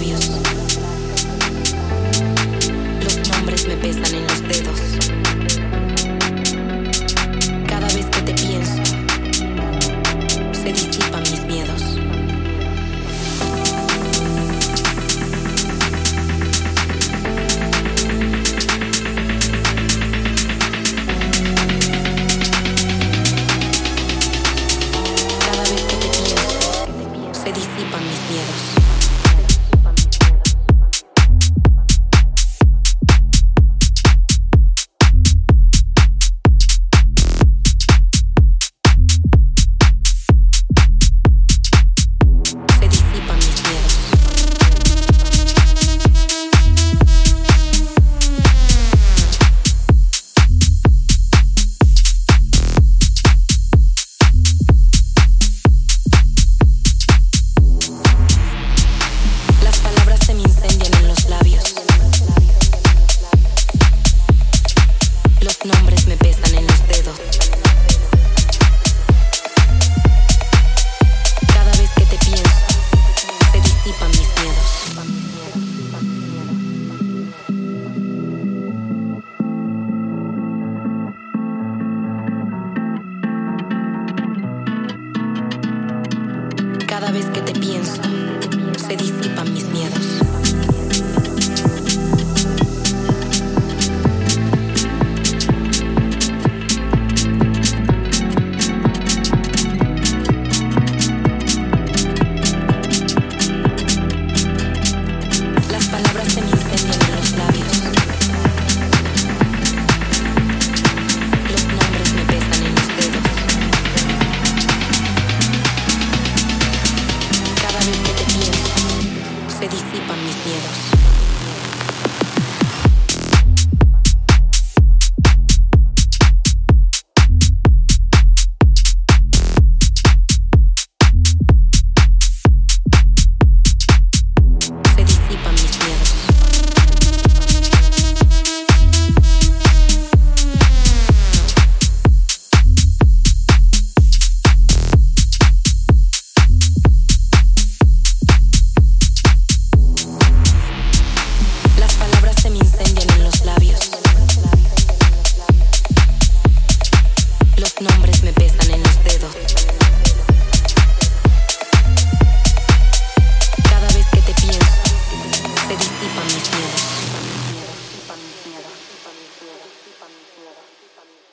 Los nombres me pesan en los dedos. Cada vez que te pienso, se disipan mis miedos. Cada vez que te pienso, se disipan mis miedos. Se disipan mis miedos. Cada vez que te pienso, se disipan mis miedos. Se disipan mis miedos. on the table.